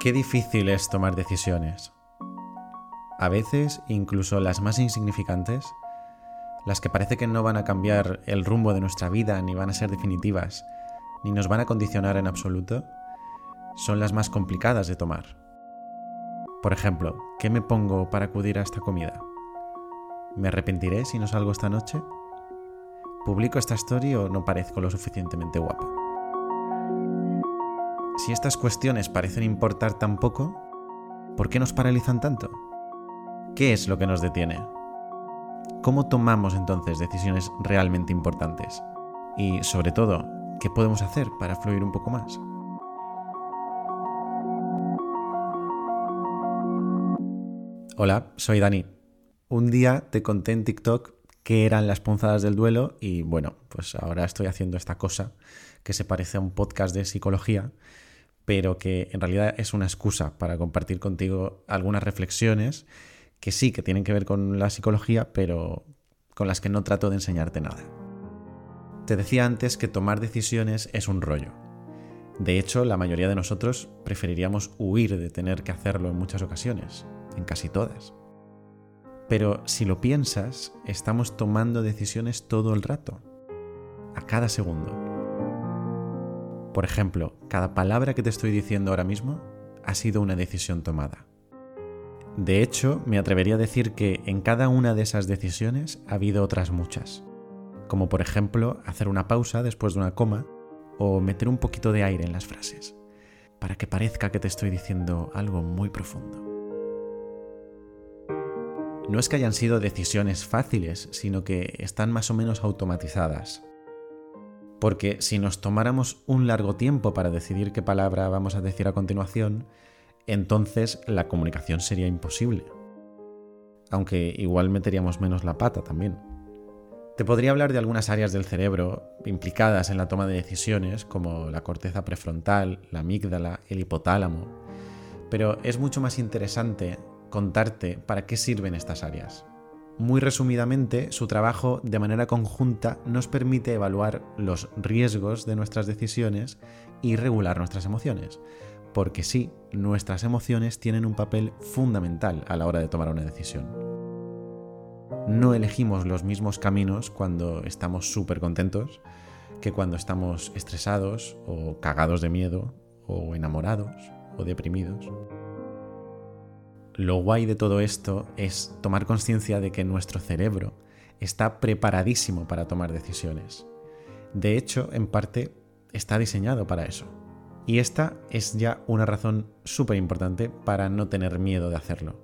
Qué difícil es tomar decisiones. A veces, incluso las más insignificantes, las que parece que no van a cambiar el rumbo de nuestra vida, ni van a ser definitivas, ni nos van a condicionar en absoluto, son las más complicadas de tomar. Por ejemplo, ¿qué me pongo para acudir a esta comida? ¿Me arrepentiré si no salgo esta noche? ¿Publico esta story o no parezco lo suficientemente guapa? Si estas cuestiones parecen importar tan poco, ¿por qué nos paralizan tanto? ¿Qué es lo que nos detiene? ¿Cómo tomamos entonces decisiones realmente importantes? Y sobre todo, ¿qué podemos hacer para fluir un poco más? Hola, soy Dani. Un día te conté en TikTok qué eran las punzadas del duelo y bueno, pues ahora estoy haciendo esta cosa que se parece a un podcast de psicología pero que en realidad es una excusa para compartir contigo algunas reflexiones que sí que tienen que ver con la psicología, pero con las que no trato de enseñarte nada. Te decía antes que tomar decisiones es un rollo. De hecho, la mayoría de nosotros preferiríamos huir de tener que hacerlo en muchas ocasiones, en casi todas. Pero si lo piensas, estamos tomando decisiones todo el rato, a cada segundo. Por ejemplo, cada palabra que te estoy diciendo ahora mismo ha sido una decisión tomada. De hecho, me atrevería a decir que en cada una de esas decisiones ha habido otras muchas, como por ejemplo hacer una pausa después de una coma o meter un poquito de aire en las frases, para que parezca que te estoy diciendo algo muy profundo. No es que hayan sido decisiones fáciles, sino que están más o menos automatizadas, porque si nos tomáramos un largo tiempo para decidir qué palabra vamos a decir a continuación, entonces la comunicación sería imposible. Aunque igual meteríamos menos la pata también. Te podría hablar de algunas áreas del cerebro implicadas en la toma de decisiones, como la corteza prefrontal, la amígdala, el hipotálamo, pero es mucho más interesante contarte para qué sirven estas áreas. Muy resumidamente, su trabajo de manera conjunta nos permite evaluar los riesgos de nuestras decisiones y regular nuestras emociones. Porque sí, nuestras emociones tienen un papel fundamental a la hora de tomar una decisión. No elegimos los mismos caminos cuando estamos súper contentos que cuando estamos estresados o cagados de miedo o enamorados o deprimidos. Lo guay de todo esto es tomar conciencia de que nuestro cerebro está preparadísimo para tomar decisiones. De hecho, en parte, está diseñado para eso. Y esta es ya una razón súper importante para no tener miedo de hacerlo.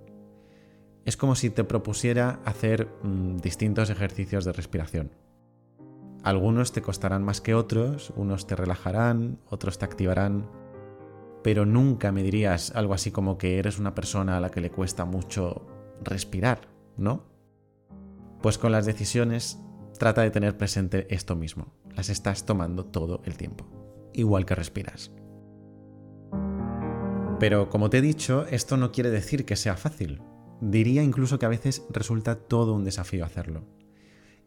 Es como si te propusiera hacer mm, distintos ejercicios de respiración. Algunos te costarán más que otros, unos te relajarán, otros te activarán, pero nunca me dirías algo así como que eres una persona a la que le cuesta mucho respirar, ¿no? Pues con las decisiones trata de tener presente esto mismo. Las estás tomando todo el tiempo, igual que respiras. Pero como te he dicho, esto no quiere decir que sea fácil. Diría incluso que a veces resulta todo un desafío hacerlo.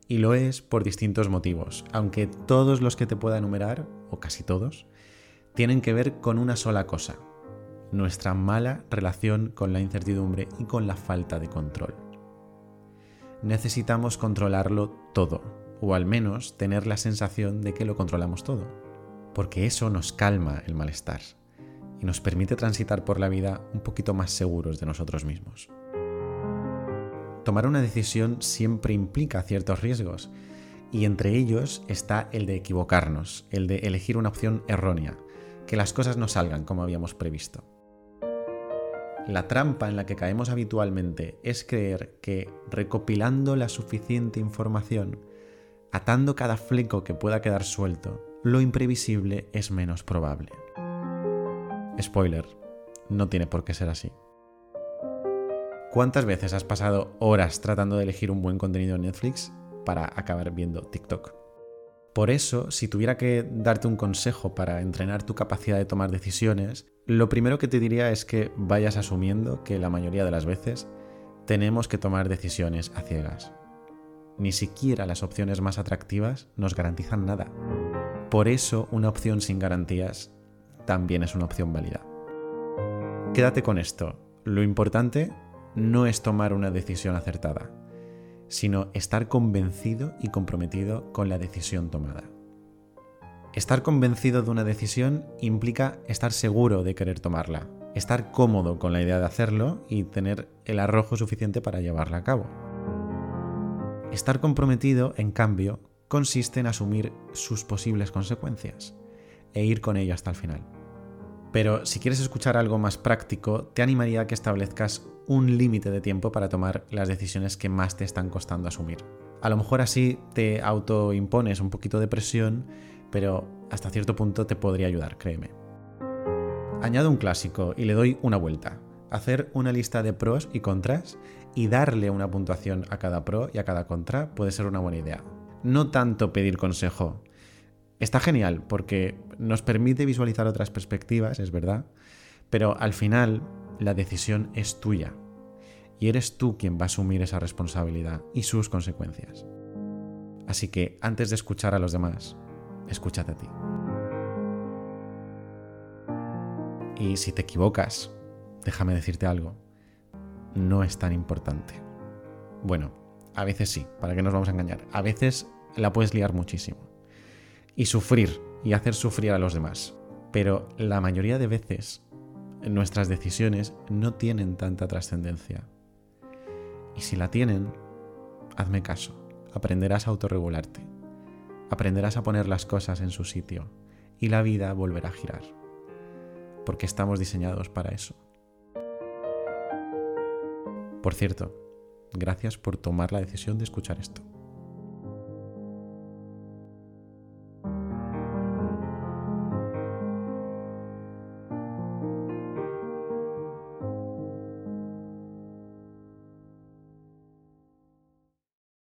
Y lo es por distintos motivos, aunque todos los que te pueda enumerar, o casi todos, tienen que ver con una sola cosa, nuestra mala relación con la incertidumbre y con la falta de control. Necesitamos controlarlo todo, o al menos tener la sensación de que lo controlamos todo, porque eso nos calma el malestar y nos permite transitar por la vida un poquito más seguros de nosotros mismos. Tomar una decisión siempre implica ciertos riesgos, y entre ellos está el de equivocarnos, el de elegir una opción errónea, que las cosas no salgan como habíamos previsto. La trampa en la que caemos habitualmente es creer que recopilando la suficiente información, atando cada fleco que pueda quedar suelto, lo imprevisible es menos probable. Spoiler, no tiene por qué ser así. ¿Cuántas veces has pasado horas tratando de elegir un buen contenido en Netflix para acabar viendo TikTok? Por eso, si tuviera que darte un consejo para entrenar tu capacidad de tomar decisiones, lo primero que te diría es que vayas asumiendo que la mayoría de las veces tenemos que tomar decisiones a ciegas. Ni siquiera las opciones más atractivas nos garantizan nada. Por eso una opción sin garantías también es una opción válida. quédate con esto. Lo importante no es tomar una decisión acertada, sino estar convencido y comprometido con la decisión tomada. Estar convencido de una decisión implica estar seguro de querer tomarla, estar cómodo con la idea de hacerlo y tener el arrojo suficiente para llevarla a cabo. Estar comprometido, en cambio, consiste en asumir sus posibles consecuencias e ir con ello hasta el final. Pero si quieres escuchar algo más práctico, te animaría a que establezcas un límite de tiempo para tomar las decisiones que más te están costando asumir. A lo mejor así te autoimpones un poquito de presión, pero hasta cierto punto te podría ayudar, créeme. Añado un clásico y le doy una vuelta. Hacer una lista de pros y contras y darle una puntuación a cada pro y a cada contra puede ser una buena idea. No tanto pedir consejo. Está genial porque nos permite visualizar otras perspectivas, es verdad, pero al final la decisión es tuya y eres tú quien va a asumir esa responsabilidad y sus consecuencias. Así que antes de escuchar a los demás, escúchate a ti. Y si te equivocas, déjame decirte algo, no es tan importante. Bueno, a veces sí, para que nos vamos a engañar. A veces la puedes liar muchísimo. Y sufrir, y hacer sufrir a los demás. Pero la mayoría de veces nuestras decisiones no tienen tanta trascendencia. Y si la tienen, hazme caso, aprenderás a autorregularte, aprenderás a poner las cosas en su sitio y la vida volverá a girar, porque estamos diseñados para eso. Por cierto, gracias por tomar la decisión de escuchar esto.